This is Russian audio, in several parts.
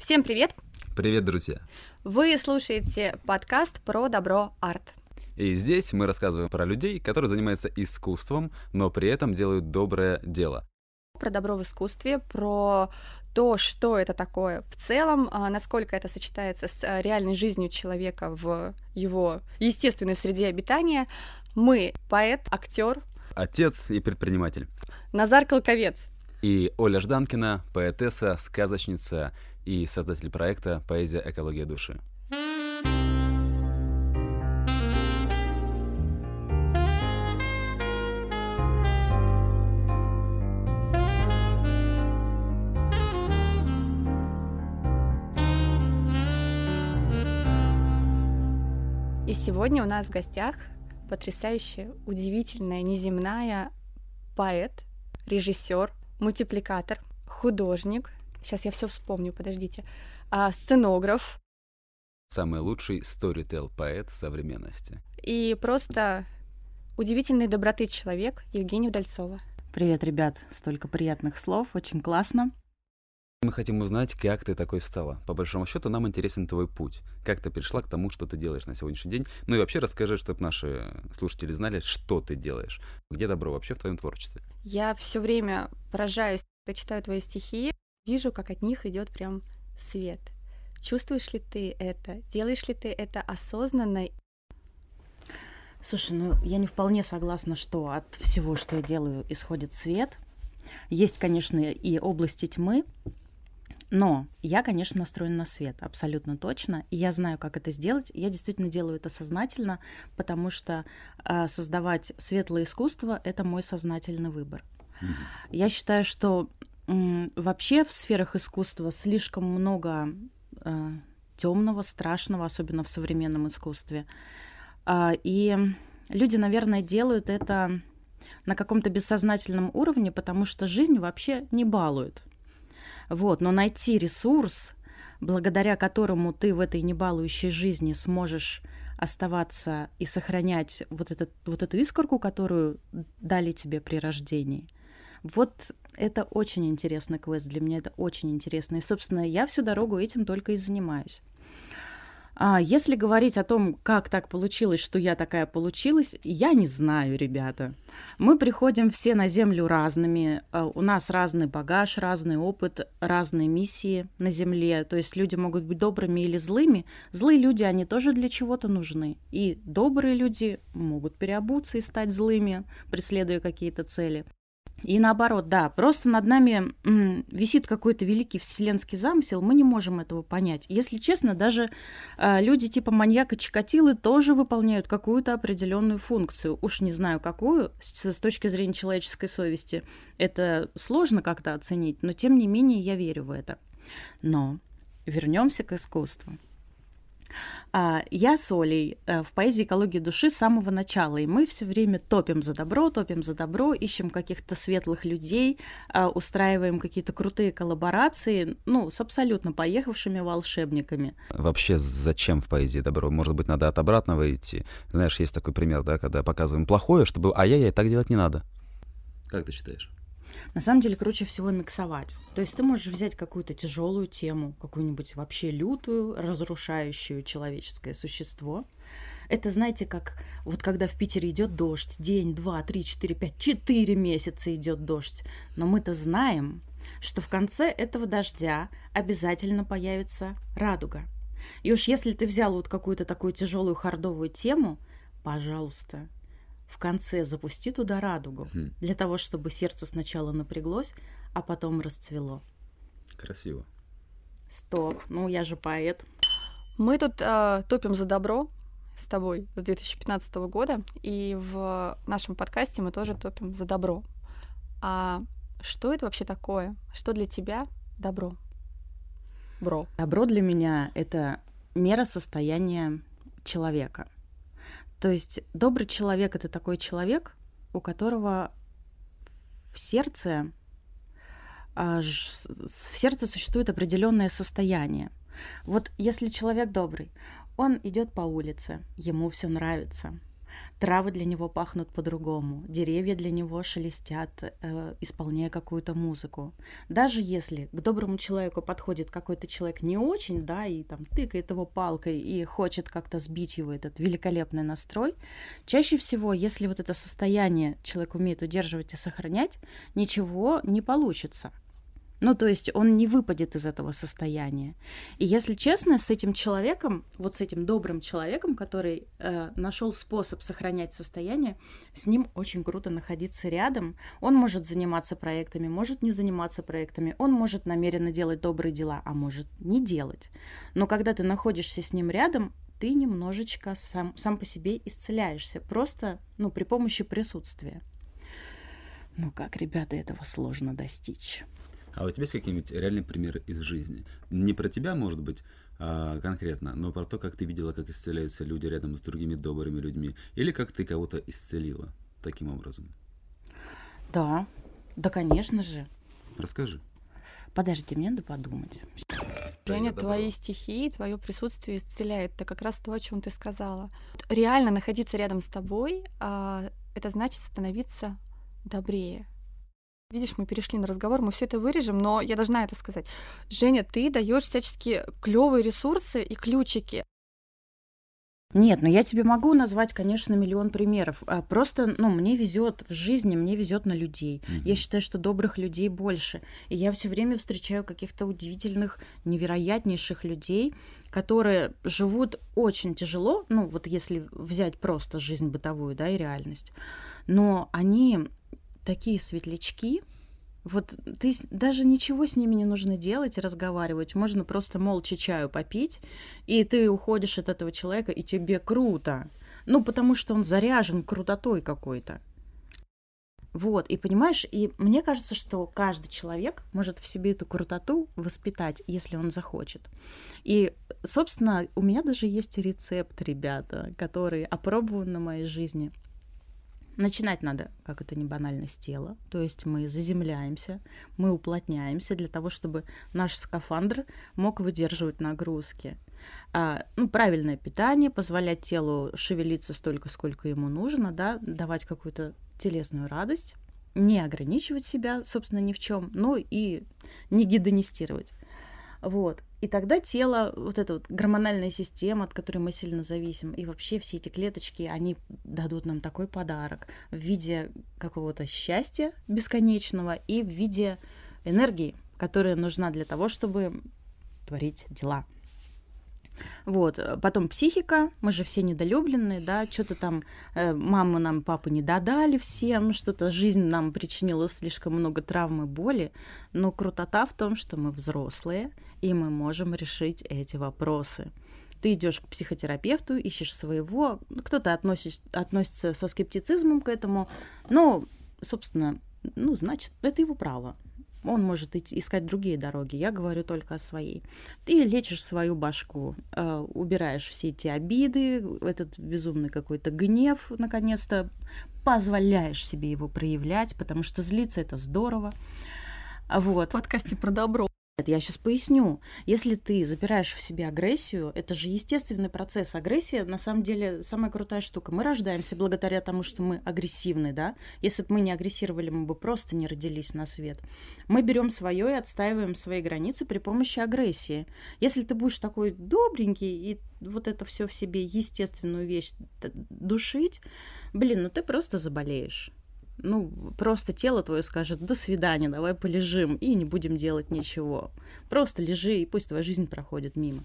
Всем привет! Привет, друзья! Вы слушаете подкаст про добро арт. И здесь мы рассказываем про людей, которые занимаются искусством, но при этом делают доброе дело. Про добро в искусстве, про то, что это такое в целом, а, насколько это сочетается с а, реальной жизнью человека в его естественной среде обитания. Мы поэт, актер, отец и предприниматель. Назар Колковец. И Оля Жданкина, поэтесса, сказочница и создатель проекта «Поэзия. Экология души». И сегодня у нас в гостях потрясающая, удивительная, неземная поэт, режиссер, мультипликатор, художник, сейчас я все вспомню, подождите, а, сценограф. Самый лучший сторител поэт современности. И просто удивительной доброты человек Евгения Удальцова. Привет, ребят, столько приятных слов, очень классно. Мы хотим узнать, как ты такой стала. По большому счету, нам интересен твой путь. Как ты пришла к тому, что ты делаешь на сегодняшний день. Ну и вообще расскажи, чтобы наши слушатели знали, что ты делаешь. Где добро вообще в твоем творчестве? Я все время поражаюсь, я читаю твои стихи, вижу, как от них идет прям свет. Чувствуешь ли ты это? Делаешь ли ты это осознанно? Слушай, ну я не вполне согласна, что от всего, что я делаю, исходит свет. Есть, конечно, и области тьмы, но я, конечно, настроена на свет, абсолютно точно. И я знаю, как это сделать. Я действительно делаю это сознательно, потому что э, создавать светлое искусство это мой сознательный выбор. Mm-hmm. Я считаю, что вообще в сферах искусства слишком много э, темного, страшного, особенно в современном искусстве. Э, и люди, наверное, делают это на каком-то бессознательном уровне, потому что жизнь вообще не балует. Вот, но найти ресурс, благодаря которому ты в этой небалующей жизни сможешь оставаться и сохранять вот, этот, вот эту искорку, которую дали тебе при рождении. Вот это очень интересный квест для меня, это очень интересно. И, собственно, я всю дорогу этим только и занимаюсь. А если говорить о том, как так получилось, что я такая получилась, я не знаю, ребята. Мы приходим все на Землю разными, а у нас разный багаж, разный опыт, разные миссии на Земле. То есть люди могут быть добрыми или злыми. Злые люди, они тоже для чего-то нужны. И добрые люди могут переобуться и стать злыми, преследуя какие-то цели. И наоборот, да, просто над нами м, висит какой-то великий вселенский замысел, мы не можем этого понять. Если честно, даже э, люди типа маньяка Чикатилы тоже выполняют какую-то определенную функцию. Уж не знаю какую, с, с точки зрения человеческой совести. Это сложно как-то оценить, но тем не менее я верю в это. Но вернемся к искусству. А, я с Олей э, в поэзии экологии души с самого начала, и мы все время топим за добро, топим за добро, ищем каких-то светлых людей, а, устраиваем какие-то крутые коллаборации, ну, с абсолютно поехавшими волшебниками. Вообще, зачем в поэзии добро? Может быть, надо от обратного идти? Знаешь, есть такой пример, да, когда показываем плохое, чтобы ай-яй-яй, так делать не надо. Как ты считаешь? На самом деле круче всего миксовать. То есть ты можешь взять какую-то тяжелую тему, какую-нибудь вообще лютую, разрушающую человеческое существо. Это, знаете, как вот когда в Питере идет дождь, день, два, три, четыре, пять, четыре месяца идет дождь. Но мы-то знаем, что в конце этого дождя обязательно появится радуга. И уж если ты взял вот какую-то такую тяжелую хардовую тему, пожалуйста, в конце запусти туда радугу, угу. для того, чтобы сердце сначала напряглось, а потом расцвело. Красиво. Стоп, ну я же поэт. Мы тут э, топим за добро с тобой с 2015 года, и в нашем подкасте мы тоже топим за добро. А что это вообще такое? Что для тебя добро? Бро. Добро для меня — это мера состояния человека — то есть добрый человек это такой человек, у которого в сердце а, в сердце существует определенное состояние. Вот если человек добрый, он идет по улице, ему все нравится. Травы для него пахнут по-другому, деревья для него шелестят, э, исполняя какую-то музыку. Даже если к доброму человеку подходит какой-то человек не очень, да, и там тыкает его палкой и хочет как-то сбить его этот великолепный настрой, чаще всего, если вот это состояние человек умеет удерживать и сохранять, ничего не получится. Ну, то есть он не выпадет из этого состояния. И если честно, с этим человеком, вот с этим добрым человеком, который э, нашел способ сохранять состояние, с ним очень круто находиться рядом. Он может заниматься проектами, может не заниматься проектами, он может намеренно делать добрые дела, а может не делать. Но когда ты находишься с ним рядом, ты немножечко сам, сам по себе исцеляешься, просто ну, при помощи присутствия. Ну как, ребята, этого сложно достичь. А у тебя есть какие-нибудь реальные примеры из жизни? Не про тебя, может быть, а, конкретно, но про то, как ты видела, как исцеляются люди рядом с другими добрыми людьми, или как ты кого-то исцелила таким образом? Да, да, конечно же. Расскажи. Подождите, мне надо подумать. Женя, твои стихи, твое присутствие исцеляет. Это как раз то, о чем ты сказала. Реально находиться рядом с тобой, а, это значит становиться добрее, Видишь, мы перешли на разговор, мы все это вырежем, но я должна это сказать. Женя, ты даешь всячески клевые ресурсы и ключики. Нет, но ну я тебе могу назвать, конечно, миллион примеров. А просто, ну, мне везет в жизни, мне везет на людей. Mm-hmm. Я считаю, что добрых людей больше. И я все время встречаю каких-то удивительных, невероятнейших людей, которые живут очень тяжело, ну, вот если взять просто жизнь бытовую, да, и реальность. Но они такие светлячки. Вот ты даже ничего с ними не нужно делать разговаривать. Можно просто молча чаю попить, и ты уходишь от этого человека, и тебе круто. Ну, потому что он заряжен крутотой какой-то. Вот, и понимаешь, и мне кажется, что каждый человек может в себе эту крутоту воспитать, если он захочет. И, собственно, у меня даже есть рецепт, ребята, который опробован на моей жизни. Начинать надо, как это не банально, с тела. То есть мы заземляемся, мы уплотняемся для того, чтобы наш скафандр мог выдерживать нагрузки. А, ну, правильное питание, позволять телу шевелиться столько, сколько ему нужно, да, давать какую-то телесную радость, не ограничивать себя, собственно, ни в чем, но и не гедонистировать. Вот. И тогда тело, вот эта вот гормональная система, от которой мы сильно зависим, и вообще все эти клеточки, они дадут нам такой подарок в виде какого-то счастья бесконечного и в виде энергии, которая нужна для того, чтобы творить дела. Вот. Потом психика, мы же все недолюбленные, да, что-то там э, мамы нам, папы не додали всем, что-то жизнь нам причинила слишком много травмы, боли, но крутота в том, что мы взрослые, и мы можем решить эти вопросы. Ты идешь к психотерапевту, ищешь своего, кто-то относит, относится со скептицизмом к этому, но, собственно, ну, значит, это его право. Он может идти, искать другие дороги. Я говорю только о своей. Ты лечишь свою башку, э, убираешь все эти обиды, этот безумный какой-то гнев, наконец-то позволяешь себе его проявлять, потому что злиться это здорово. Вот. В подкасте про добро. Я сейчас поясню. Если ты запираешь в себе агрессию, это же естественный процесс. Агрессия, на самом деле, самая крутая штука. Мы рождаемся благодаря тому, что мы агрессивны, да? Если бы мы не агрессировали, мы бы просто не родились на свет. Мы берем свое и отстаиваем свои границы при помощи агрессии. Если ты будешь такой добренький и вот это все в себе естественную вещь душить, блин, ну ты просто заболеешь ну, просто тело твое скажет «до свидания, давай полежим» и не будем делать ничего. Просто лежи, и пусть твоя жизнь проходит мимо.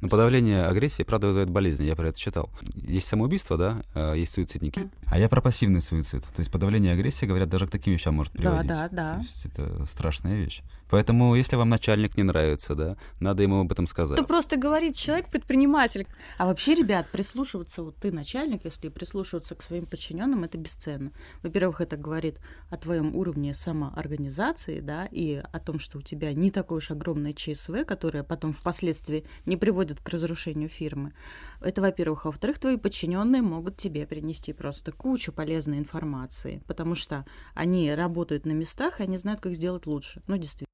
Но подавление агрессии, правда, вызывает болезни, я про это читал. Есть самоубийство, да, а, есть суицидники. А я про пассивный суицид. То есть подавление агрессии, говорят, даже к таким вещам может приводить. Да, да, да. То есть это страшная вещь. Поэтому, если вам начальник не нравится, да, надо ему об этом сказать. Это просто говорит человек предприниматель. А вообще, ребят, прислушиваться, вот ты начальник, если прислушиваться к своим подчиненным, это бесценно. Во-первых, это говорит о твоем уровне самоорганизации, да, и о том, что у тебя не такое уж огромное ЧСВ, которое потом впоследствии не приводит к разрушению фирмы. Это, во-первых. А во-вторых, твои подчиненные могут тебе принести просто кучу полезной информации, потому что они работают на местах, и они знают, как сделать лучше. Ну, действительно.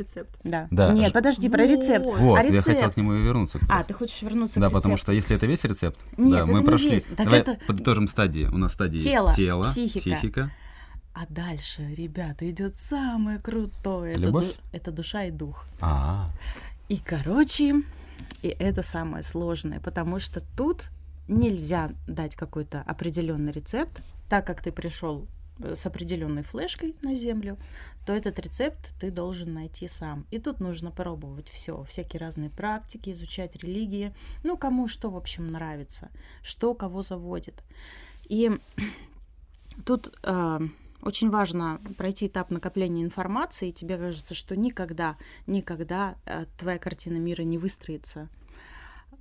Рецепт. Да. Да. Нет, подожди, про рецепт. Вот. Вот, а я хотел рецепт? к нему и вернуться. А, ты хочешь вернуться Да, к потому что если это весь рецепт, Нет, да, это мы не прошли. весь. Так Давай это- подытожим стадии. У нас стадии Тело, есть тело, психика. психика. А дальше, ребята, идет самое крутое. Это, Любовь? ду- это душа и дух. А, И, короче, и это самое сложное, потому что тут нельзя дать какой-то определенный рецепт, так как ты пришел с определенной флешкой на землю, то этот рецепт ты должен найти сам. И тут нужно пробовать все, всякие разные практики, изучать религии, ну, кому что, в общем, нравится, что кого заводит. И тут э, очень важно пройти этап накопления информации, и тебе кажется, что никогда, никогда э, твоя картина мира не выстроится.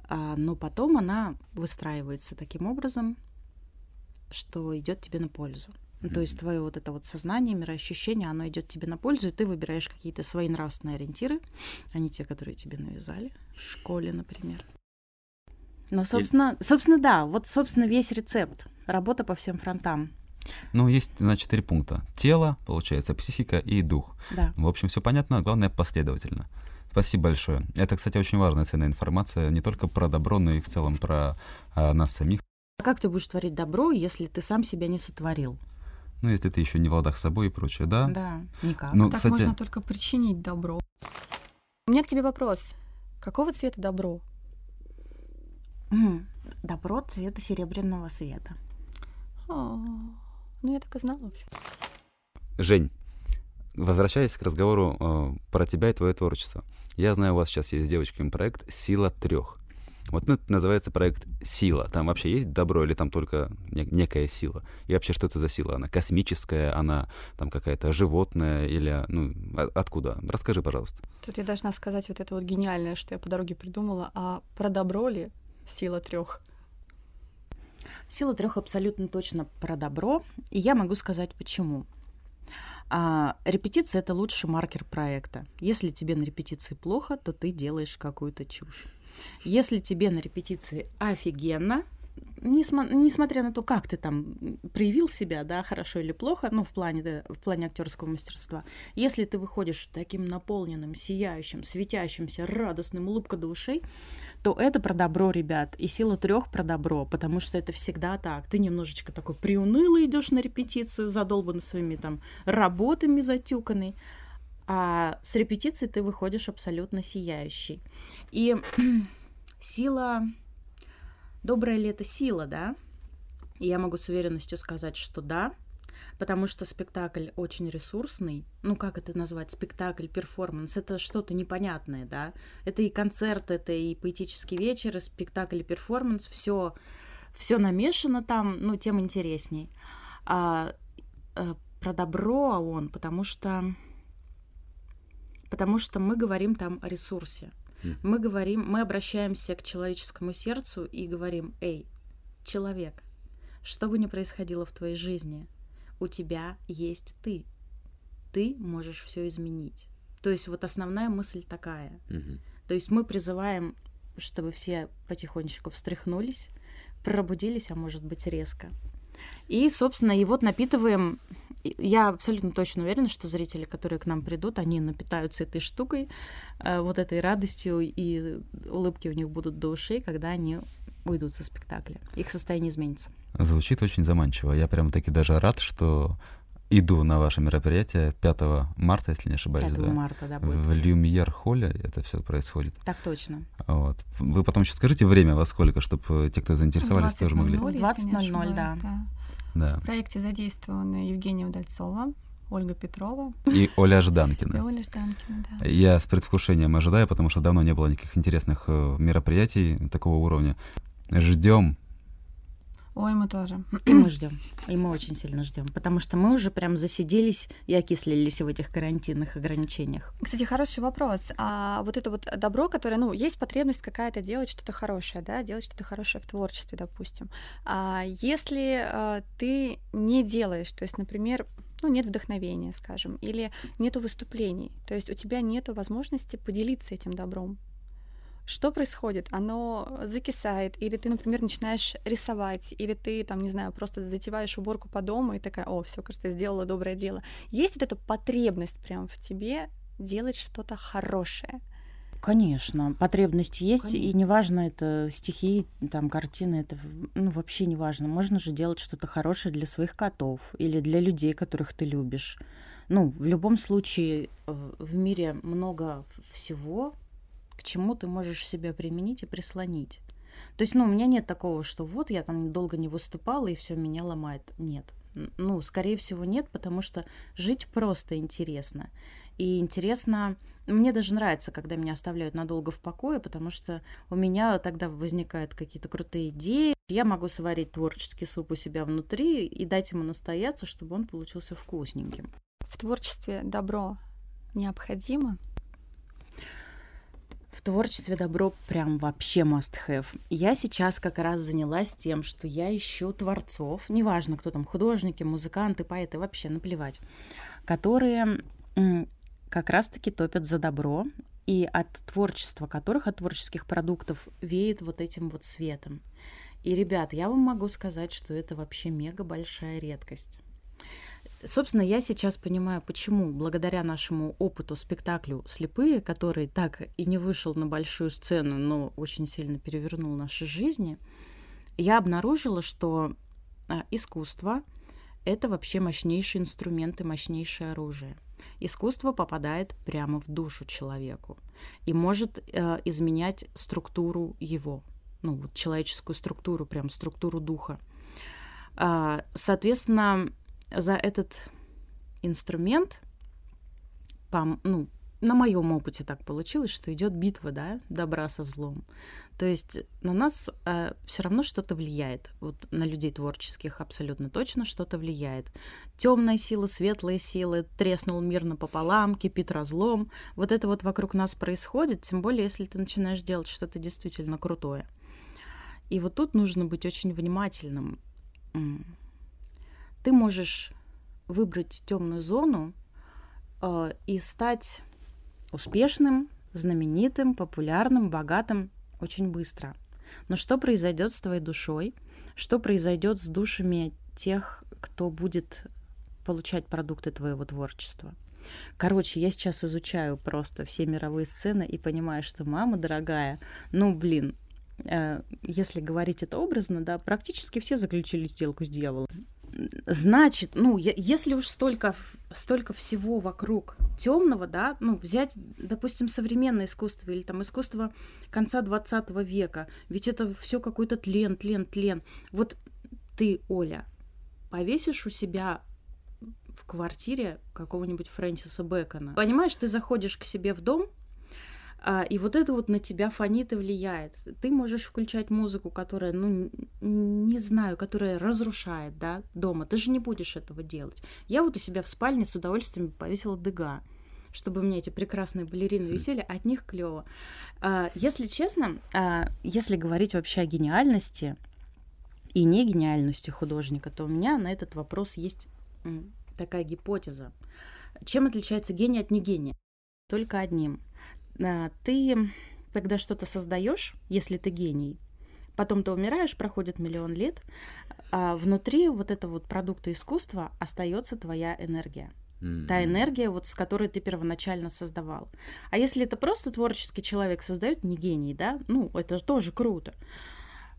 А, но потом она выстраивается таким образом, что идет тебе на пользу. Ну, То есть твое вот это вот сознание, мироощущение, оно идет тебе на пользу, и ты выбираешь какие-то свои нравственные ориентиры, а не те, которые тебе навязали в школе, например. Но, собственно, собственно, да, вот, собственно, весь рецепт. Работа по всем фронтам. ну, есть, значит, три пункта. Тело, получается, психика и дух. Да. В общем, все понятно, главное последовательно. Спасибо большое. Это, кстати, очень важная ценная информация не только про добро, но и в целом про а, нас самих. А как ты будешь творить добро, если ты сам себя не сотворил? Ну, если ты еще не в ладах с собой и прочее, да? Да, никак. Ну, так кстати, можно только причинить добро. У меня к тебе вопрос. Какого цвета добро? М, Добро цвета серебряного света. А, ну, я так и знала вообще. Жень, возвращаясь к разговору э, про тебя и твое творчество. Я знаю, у вас сейчас есть с девочками проект «Сила трех». Вот ну, это называется проект «Сила». Там вообще есть добро или там только не- некая сила? И вообще, что это за сила? Она космическая, она там какая-то животная или, ну, а- откуда? Расскажи, пожалуйста. Тут я должна сказать вот это вот гениальное, что я по дороге придумала. А про добро ли сила трех? Сила трех абсолютно точно про добро, и я могу сказать почему. А, репетиция это лучший маркер проекта. Если тебе на репетиции плохо, то ты делаешь какую-то чушь. Если тебе на репетиции офигенно, несмотря на то, как ты там проявил себя, да, хорошо или плохо, ну, в плане, да, в плане актерского мастерства, если ты выходишь таким наполненным, сияющим, светящимся, радостным, улыбка до ушей, то это про добро, ребят, и сила трех про добро, потому что это всегда так. Ты немножечко такой приунылый идешь на репетицию, задолбанный своими там работами затюканный, а с репетиции ты выходишь абсолютно сияющий. И сила... Добрая ли это сила, да? И я могу с уверенностью сказать, что да, потому что спектакль очень ресурсный. Ну, как это назвать? Спектакль, перформанс. Это что-то непонятное, да? Это и концерт, это и поэтический вечер, и спектакль, и перформанс. Все все намешано там, ну, тем интересней. А, э, про добро он, потому что потому что мы говорим там о ресурсе. Мы говорим, мы обращаемся к человеческому сердцу и говорим, эй, человек, что бы ни происходило в твоей жизни, у тебя есть ты. Ты можешь все изменить. То есть вот основная мысль такая. То есть мы призываем, чтобы все потихонечку встряхнулись, пробудились, а может быть резко. И, собственно, и вот напитываем. Я абсолютно точно уверена, что зрители, которые к нам придут, они напитаются этой штукой, э, вот этой радостью, и улыбки у них будут до ушей, когда они уйдут со спектакля. Их состояние изменится. Звучит очень заманчиво. Я прям таки даже рад, что иду на ваше мероприятие 5 марта, если не ошибаюсь, 5 да? марта, да, будет. В Люмьер холле это все происходит. Так точно. Вот. Вы потом еще скажите время во сколько, чтобы те, кто заинтересовались, тоже могли. 20:00, если не 20:00, да. Да. В проекте задействованы Евгения Удальцова, Ольга Петрова И Оля и Жданкина. Оля Жданкина, да. Я с предвкушением ожидаю, потому что давно не было никаких интересных э, мероприятий такого уровня. Ждем. Ой, мы тоже. И мы ждем. И мы очень сильно ждем. Потому что мы уже прям засиделись и окислились в этих карантинных ограничениях. Кстати, хороший вопрос. А вот это вот добро, которое, ну, есть потребность какая-то делать что-то хорошее, да, делать что-то хорошее в творчестве, допустим. А если а, ты не делаешь, то есть, например, ну, нет вдохновения, скажем, или нету выступлений, то есть у тебя нету возможности поделиться этим добром. Что происходит? Оно закисает, или ты, например, начинаешь рисовать, или ты, там, не знаю, просто затеваешь уборку по дому и такая, о, все, кажется, сделала доброе дело. Есть вот эта потребность прям в тебе делать что-то хорошее? Конечно, потребность есть, Конечно. и неважно, это стихи, там, картины, это ну, вообще не важно. Можно же делать что-то хорошее для своих котов или для людей, которых ты любишь. Ну, в любом случае, э, в мире много всего, к чему ты можешь себя применить и прислонить. То есть, ну, у меня нет такого, что вот я там долго не выступала и все меня ломает. Нет. Ну, скорее всего, нет, потому что жить просто интересно. И интересно, мне даже нравится, когда меня оставляют надолго в покое, потому что у меня тогда возникают какие-то крутые идеи. Я могу сварить творческий суп у себя внутри и дать ему настояться, чтобы он получился вкусненьким в творчестве добро необходимо? В творчестве добро прям вообще must have. Я сейчас как раз занялась тем, что я ищу творцов, неважно, кто там, художники, музыканты, поэты, вообще наплевать, которые как раз-таки топят за добро, и от творчества которых, от творческих продуктов веет вот этим вот светом. И, ребят, я вам могу сказать, что это вообще мега большая редкость. Собственно, я сейчас понимаю, почему благодаря нашему опыту спектаклю «Слепые», который так и не вышел на большую сцену, но очень сильно перевернул наши жизни, я обнаружила, что а, искусство — это вообще мощнейший инструмент и мощнейшее оружие. Искусство попадает прямо в душу человеку и может э, изменять структуру его, ну вот человеческую структуру, прям структуру духа. А, соответственно, за этот инструмент, по, ну, на моем опыте так получилось, что идет битва, да, добра со злом. То есть на нас э, все равно что-то влияет. Вот на людей творческих абсолютно точно что-то влияет. Темная сила, светлая сила, треснул мир напополам, кипит разлом. Вот это вот вокруг нас происходит, тем более, если ты начинаешь делать что-то действительно крутое. И вот тут нужно быть очень внимательным ты можешь выбрать темную зону э, и стать успешным, знаменитым, популярным, богатым очень быстро. Но что произойдет с твоей душой? Что произойдет с душами тех, кто будет получать продукты твоего творчества? Короче, я сейчас изучаю просто все мировые сцены и понимаю, что мама дорогая, ну блин, э, если говорить это образно, да, практически все заключили сделку с дьяволом значит, ну, если уж столько, столько всего вокруг темного, да, ну, взять, допустим, современное искусство или там искусство конца 20 века, ведь это все какой-то тлен, тлен, тлен. Вот ты, Оля, повесишь у себя в квартире какого-нибудь Фрэнсиса Бэкона. Понимаешь, ты заходишь к себе в дом, и вот это вот на тебя фонит и влияет. Ты можешь включать музыку, которая, ну, не знаю, которая разрушает, да, дома. Ты же не будешь этого делать. Я вот у себя в спальне с удовольствием повесила дыга чтобы у меня эти прекрасные балерины хм. висели, от них клево. А, если честно, а, если говорить вообще о гениальности и не гениальности художника, то у меня на этот вопрос есть такая гипотеза. Чем отличается гений от негения? Только одним. А, ты когда что-то создаешь, если ты гений, потом ты умираешь, проходит миллион лет, а внутри вот этого вот продукта искусства остается твоя энергия. Mm-hmm. Та энергия, вот с которой ты первоначально создавал. А если это просто творческий человек создает, не гений, да, ну, это тоже круто,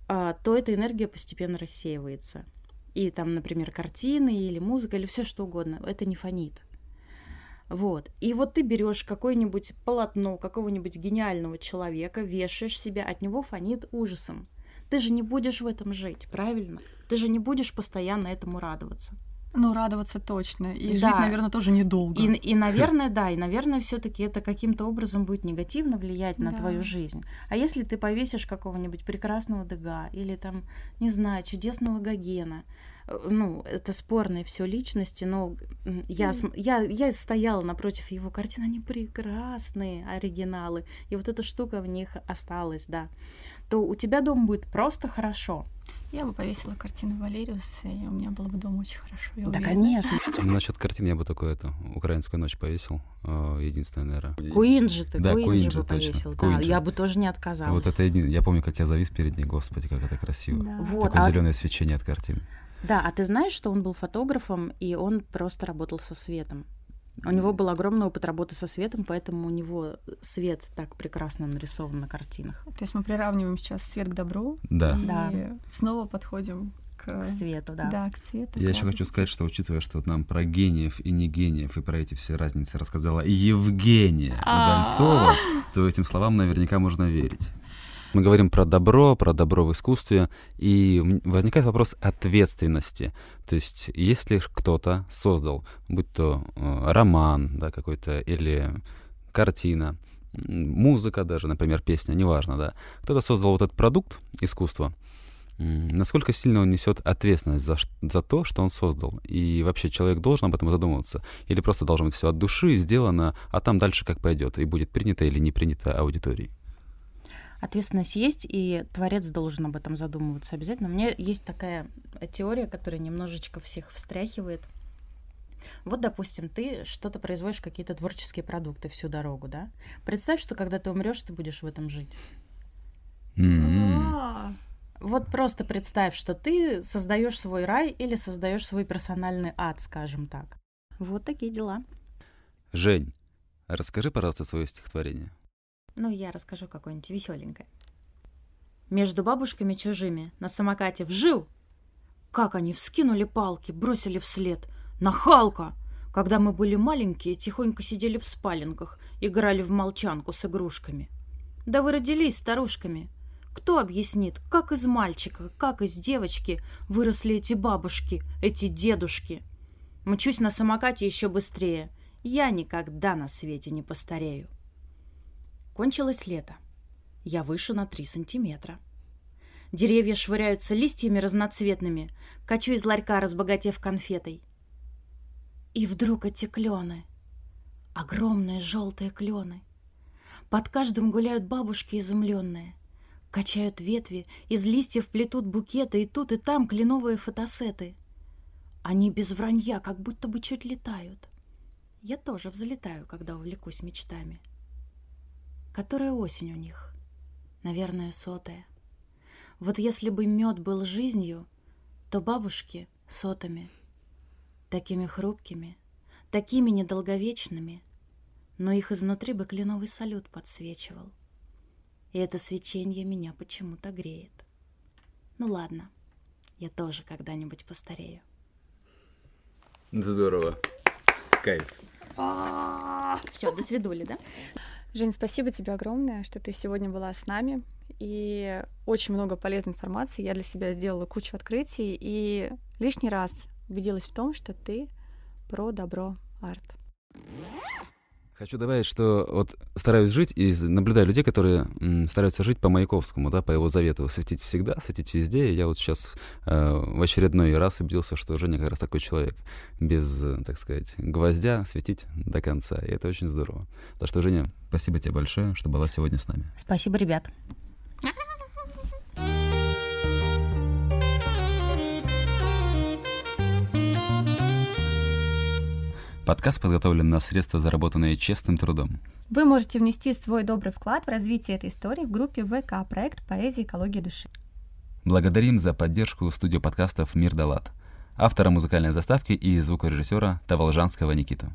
а, то эта энергия постепенно рассеивается. И там, например, картины или музыка или все что угодно, это не фонит. Вот. И вот ты берешь какое-нибудь полотно какого-нибудь гениального человека, вешаешь себя, от него фонит ужасом. Ты же не будешь в этом жить, правильно? Ты же не будешь постоянно этому радоваться. Ну, радоваться точно. И да. жить, наверное, тоже недолго. И, и наверное, да, и, наверное, все-таки это каким-то образом будет негативно влиять на да. твою жизнь. А если ты повесишь какого-нибудь прекрасного Дега или там, не знаю, чудесного Гогена, э, ну, это спорные все личности, но я, я, я стояла напротив его картин, они прекрасные оригиналы, и вот эта штука в них осталась, да, то у тебя дом будет просто хорошо. Я бы повесила картину Валериуса, и у меня было бы дома очень хорошо. Я да, уверена. конечно. Насчет картин я бы такое это украинскую ночь повесил. А, единственная, наверное. Куин же ты, да, Куин, же бы повесил. Да, я бы тоже не отказалась. Вот это един... Я помню, как я завис перед ней, господи, как это красиво. Да. Вот, Такое а... зеленое свечение от картины. Да, а ты знаешь, что он был фотографом, и он просто работал со светом. У него был огромный опыт работы со светом, поэтому у него свет так прекрасно нарисован на картинах. То есть мы приравниваем сейчас свет к добру. Да. И Да. снова подходим к, К свету, да. Да, к свету. Я к еще хочу сказать, что учитывая, что нам про гениев и не гениев и про эти все разницы рассказала Евгения А. Удальцова, то этим словам наверняка можно верить. Мы говорим про добро, про добро в искусстве, и возникает вопрос ответственности. То есть, если кто-то создал, будь то э, роман да, какой-то или картина, музыка даже, например, песня, неважно, да, кто-то создал вот этот продукт искусства, Насколько сильно он несет ответственность за, за то, что он создал? И вообще человек должен об этом задумываться? Или просто должно быть все от души сделано, а там дальше как пойдет, и будет принято или не принято аудиторией? Ответственность есть, и творец должен об этом задумываться обязательно. У меня есть такая теория, которая немножечко всех встряхивает. Вот, допустим, ты что-то производишь, какие-то творческие продукты всю дорогу, да? Представь, что когда ты умрешь, ты будешь в этом жить. М. А, Вот просто представь, что ты создаешь свой рай или создаешь свой персональный ад, скажем так. Вот такие дела. Жень, расскажи, пожалуйста, свое стихотворение. Ну, я расскажу какое-нибудь веселенькое. Между бабушками чужими на самокате вжил. Как они вскинули палки, бросили вслед. Нахалка! Когда мы были маленькие, тихонько сидели в спаленках, играли в молчанку с игрушками. Да вы родились старушками. Кто объяснит, как из мальчика, как из девочки выросли эти бабушки, эти дедушки? Мчусь на самокате еще быстрее. Я никогда на свете не постарею. Кончилось лето. Я выше на три сантиметра. Деревья швыряются листьями разноцветными. Качу из ларька, разбогатев конфетой. И вдруг эти клены. Огромные желтые клены. Под каждым гуляют бабушки изумленные. Качают ветви, из листьев плетут букеты, и тут и там кленовые фотосеты. Они без вранья, как будто бы чуть летают. Я тоже взлетаю, когда увлекусь мечтами. Которая осень у них? Наверное, сотая. Вот если бы мед был жизнью, то бабушки сотами. Такими хрупкими, такими недолговечными, но их изнутри бы кленовый салют подсвечивал. И это свечение меня почему-то греет. Ну ладно, я тоже когда-нибудь постарею. Здорово. Кайф. Все, до свидули, да? Жень, спасибо тебе огромное, что ты сегодня была с нами. И очень много полезной информации. Я для себя сделала кучу открытий и лишний раз убедилась в том, что ты про добро арт. Хочу добавить, что вот стараюсь жить и наблюдаю людей, которые м, стараются жить по Маяковскому, да, по его завету светить всегда, светить везде. И я вот сейчас э, в очередной раз убедился, что Женя как раз такой человек, без, так сказать, гвоздя светить до конца. И это очень здорово. Так что, Женя, спасибо тебе большое, что была сегодня с нами. Спасибо, ребят. Подкаст подготовлен на средства, заработанные честным трудом. Вы можете внести свой добрый вклад в развитие этой истории в группе ВК «Проект поэзии экологии души». Благодарим за поддержку студию подкастов «Мир Далат», автора музыкальной заставки и звукорежиссера Таволжанского Никиту.